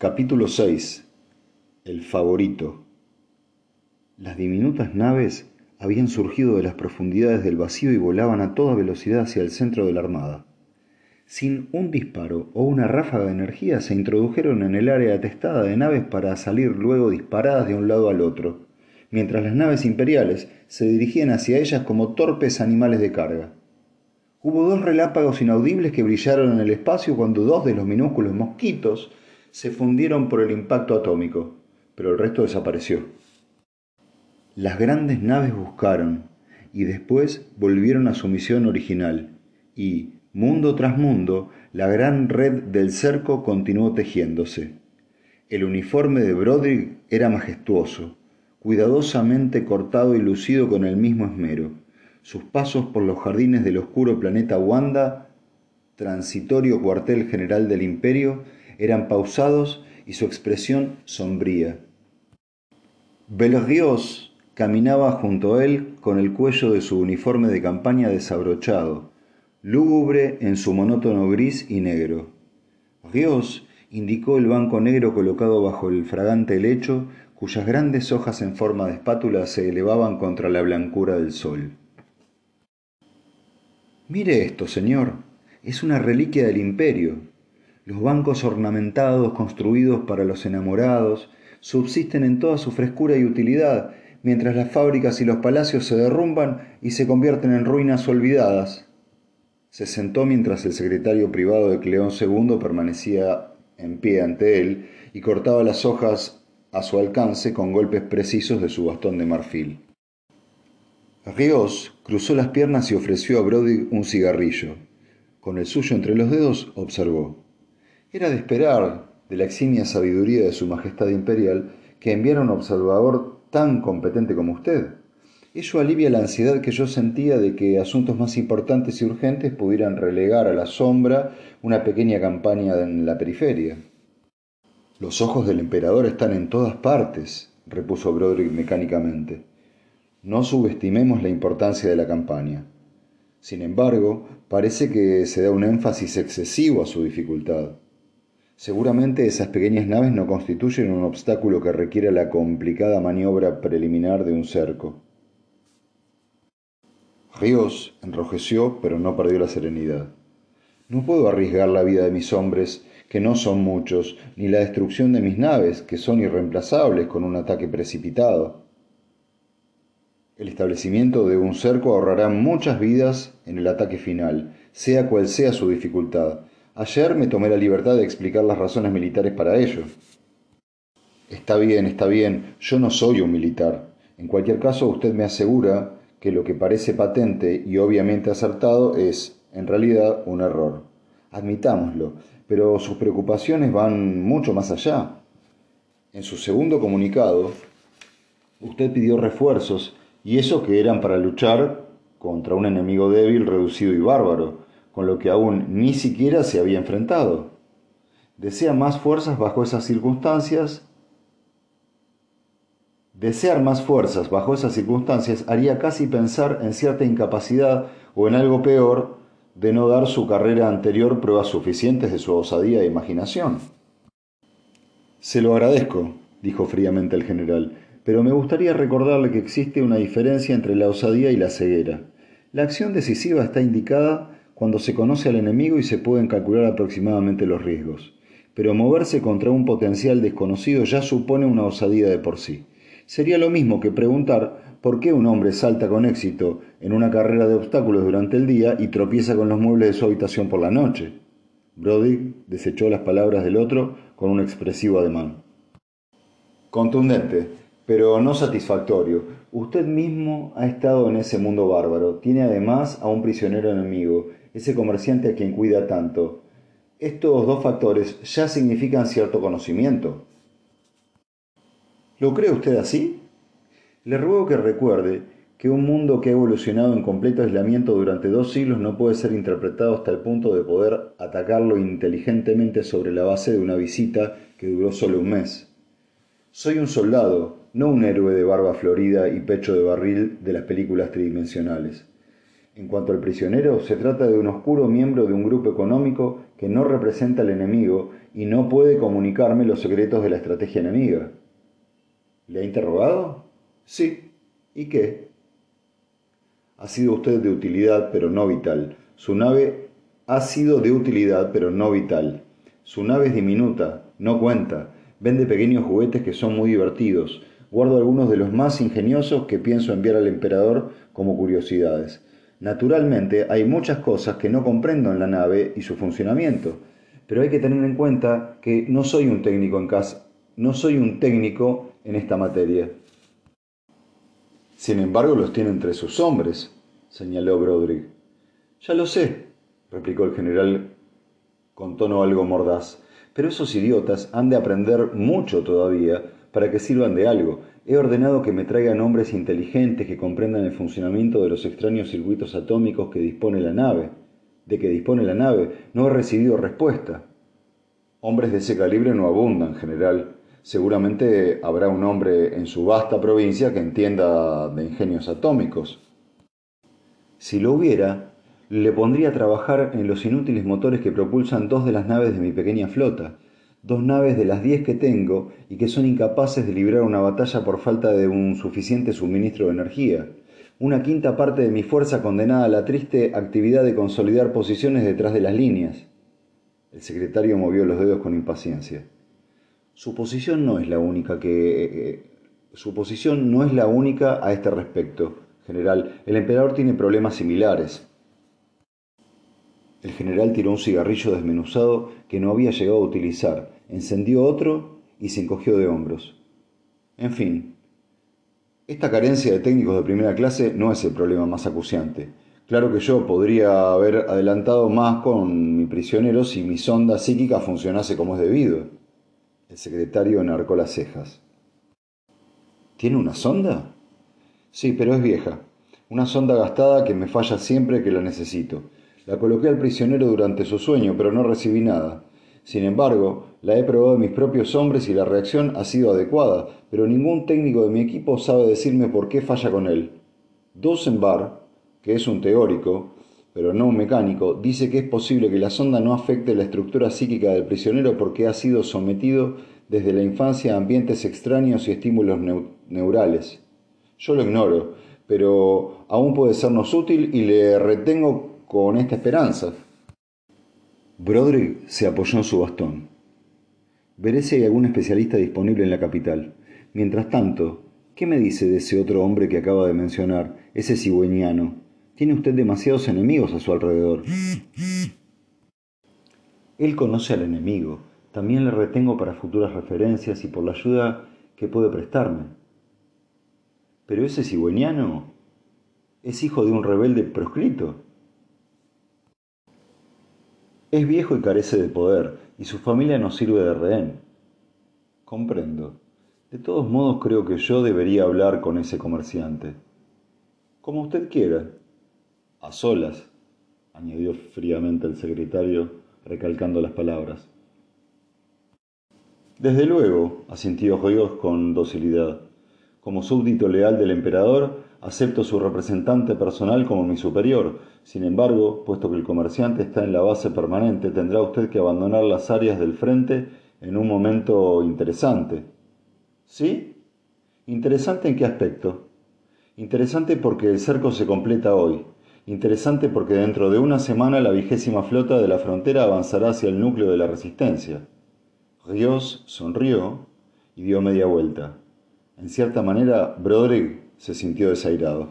Capítulo 6 El favorito Las diminutas naves habían surgido de las profundidades del vacío y volaban a toda velocidad hacia el centro de la armada. Sin un disparo o una ráfaga de energía se introdujeron en el área atestada de naves para salir luego disparadas de un lado al otro, mientras las naves imperiales se dirigían hacia ellas como torpes animales de carga. Hubo dos relápagos inaudibles que brillaron en el espacio cuando dos de los minúsculos mosquitos se fundieron por el impacto atómico, pero el resto desapareció. Las grandes naves buscaron y después volvieron a su misión original y, mundo tras mundo, la gran red del cerco continuó tejiéndose. El uniforme de Broderick era majestuoso, cuidadosamente cortado y lucido con el mismo esmero. Sus pasos por los jardines del oscuro planeta Wanda, transitorio cuartel general del imperio, eran pausados y su expresión sombría. Belrios caminaba junto a él con el cuello de su uniforme de campaña desabrochado, lúgubre en su monótono gris y negro. Rios indicó el banco negro colocado bajo el fragante lecho, cuyas grandes hojas en forma de espátula se elevaban contra la blancura del sol. Mire esto, señor. Es una reliquia del imperio. Los bancos ornamentados construidos para los enamorados subsisten en toda su frescura y utilidad, mientras las fábricas y los palacios se derrumban y se convierten en ruinas olvidadas. Se sentó mientras el secretario privado de Cleón II permanecía en pie ante él y cortaba las hojas a su alcance con golpes precisos de su bastón de marfil. Rios cruzó las piernas y ofreció a Brody un cigarrillo. Con el suyo entre los dedos, observó. Era de esperar, de la eximia sabiduría de su Majestad Imperial, que enviara un observador tan competente como usted. Ello alivia la ansiedad que yo sentía de que asuntos más importantes y urgentes pudieran relegar a la sombra una pequeña campaña en la periferia. Los ojos del emperador están en todas partes, repuso Broderick mecánicamente. No subestimemos la importancia de la campaña. Sin embargo, parece que se da un énfasis excesivo a su dificultad. Seguramente esas pequeñas naves no constituyen un obstáculo que requiera la complicada maniobra preliminar de un cerco. Ríos enrojeció, pero no perdió la serenidad. No puedo arriesgar la vida de mis hombres, que no son muchos, ni la destrucción de mis naves, que son irreemplazables, con un ataque precipitado. El establecimiento de un cerco ahorrará muchas vidas en el ataque final, sea cual sea su dificultad, Ayer me tomé la libertad de explicar las razones militares para ello. Está bien, está bien, yo no soy un militar. En cualquier caso, usted me asegura que lo que parece patente y obviamente acertado es, en realidad, un error. Admitámoslo, pero sus preocupaciones van mucho más allá. En su segundo comunicado, usted pidió refuerzos, y eso que eran para luchar contra un enemigo débil, reducido y bárbaro, con lo que aún ni siquiera se había enfrentado. Desea más fuerzas bajo esas circunstancias. Desear más fuerzas bajo esas circunstancias haría casi pensar en cierta incapacidad o en algo peor de no dar su carrera anterior pruebas suficientes de su osadía e imaginación. Se lo agradezco, dijo fríamente el general, pero me gustaría recordarle que existe una diferencia entre la osadía y la ceguera. La acción decisiva está indicada cuando se conoce al enemigo y se pueden calcular aproximadamente los riesgos. Pero moverse contra un potencial desconocido ya supone una osadía de por sí. Sería lo mismo que preguntar por qué un hombre salta con éxito en una carrera de obstáculos durante el día y tropieza con los muebles de su habitación por la noche. Brody desechó las palabras del otro con un expresivo ademán. Contundente, pero no satisfactorio. Usted mismo ha estado en ese mundo bárbaro. Tiene además a un prisionero enemigo ese comerciante a quien cuida tanto. Estos dos factores ya significan cierto conocimiento. ¿Lo cree usted así? Le ruego que recuerde que un mundo que ha evolucionado en completo aislamiento durante dos siglos no puede ser interpretado hasta el punto de poder atacarlo inteligentemente sobre la base de una visita que duró solo un mes. Soy un soldado, no un héroe de barba florida y pecho de barril de las películas tridimensionales. En cuanto al prisionero, se trata de un oscuro miembro de un grupo económico que no representa al enemigo y no puede comunicarme los secretos de la estrategia enemiga. ¿Le ha interrogado? Sí. ¿Y qué? Ha sido usted de utilidad, pero no vital. Su nave ha sido de utilidad, pero no vital. Su nave es diminuta, no cuenta. Vende pequeños juguetes que son muy divertidos. Guardo algunos de los más ingeniosos que pienso enviar al emperador como curiosidades. Naturalmente, hay muchas cosas que no comprendo en la nave y su funcionamiento, pero hay que tener en cuenta que no soy un técnico en casa, no soy un técnico en esta materia. Sin embargo, los tiene entre sus hombres, señaló Broderick. Ya lo sé, replicó el general con tono algo mordaz, pero esos idiotas han de aprender mucho todavía para que sirvan de algo. He ordenado que me traigan hombres inteligentes que comprendan el funcionamiento de los extraños circuitos atómicos que dispone la nave. De que dispone la nave, no he recibido respuesta. Hombres de ese calibre no abundan, general. Seguramente habrá un hombre en su vasta provincia que entienda de ingenios atómicos. Si lo hubiera, le pondría a trabajar en los inútiles motores que propulsan dos de las naves de mi pequeña flota dos naves de las diez que tengo y que son incapaces de librar una batalla por falta de un suficiente suministro de energía. Una quinta parte de mi fuerza condenada a la triste actividad de consolidar posiciones detrás de las líneas. El secretario movió los dedos con impaciencia. Su posición no es la única que... Eh, su posición no es la única a este respecto, general. El emperador tiene problemas similares. El general tiró un cigarrillo desmenuzado que no había llegado a utilizar, encendió otro y se encogió de hombros. En fin, esta carencia de técnicos de primera clase no es el problema más acuciante. Claro que yo podría haber adelantado más con mi prisionero si mi sonda psíquica funcionase como es debido. El secretario enarcó las cejas. ¿Tiene una sonda? Sí, pero es vieja. Una sonda gastada que me falla siempre que la necesito. La coloqué al prisionero durante su sueño, pero no recibí nada. Sin embargo, la he probado en mis propios hombres y la reacción ha sido adecuada, pero ningún técnico de mi equipo sabe decirme por qué falla con él. Dosenbar, que es un teórico, pero no un mecánico, dice que es posible que la sonda no afecte la estructura psíquica del prisionero porque ha sido sometido desde la infancia a ambientes extraños y estímulos neurales. Yo lo ignoro, pero aún puede sernos útil y le retengo con esta esperanza. Broderick se apoyó en su bastón. Veré si hay algún especialista disponible en la capital. Mientras tanto, ¿qué me dice de ese otro hombre que acaba de mencionar, ese cigüeñano? Tiene usted demasiados enemigos a su alrededor. Él conoce al enemigo. También le retengo para futuras referencias y por la ayuda que puede prestarme. Pero ese cigüeñano es hijo de un rebelde proscrito. Es viejo y carece de poder, y su familia no sirve de rehén. Comprendo. De todos modos creo que yo debería hablar con ese comerciante. Como usted quiera. A solas, añadió fríamente el secretario, recalcando las palabras. Desde luego, asintió Ríos con docilidad. Como súbdito leal del emperador, Acepto su representante personal como mi superior. Sin embargo, puesto que el comerciante está en la base permanente, tendrá usted que abandonar las áreas del frente en un momento interesante. ¿Sí? ¿Interesante en qué aspecto? Interesante porque el cerco se completa hoy. Interesante porque dentro de una semana la vigésima flota de la frontera avanzará hacia el núcleo de la resistencia. Ríos sonrió y dio media vuelta. En cierta manera, Broderick se sintió desairado.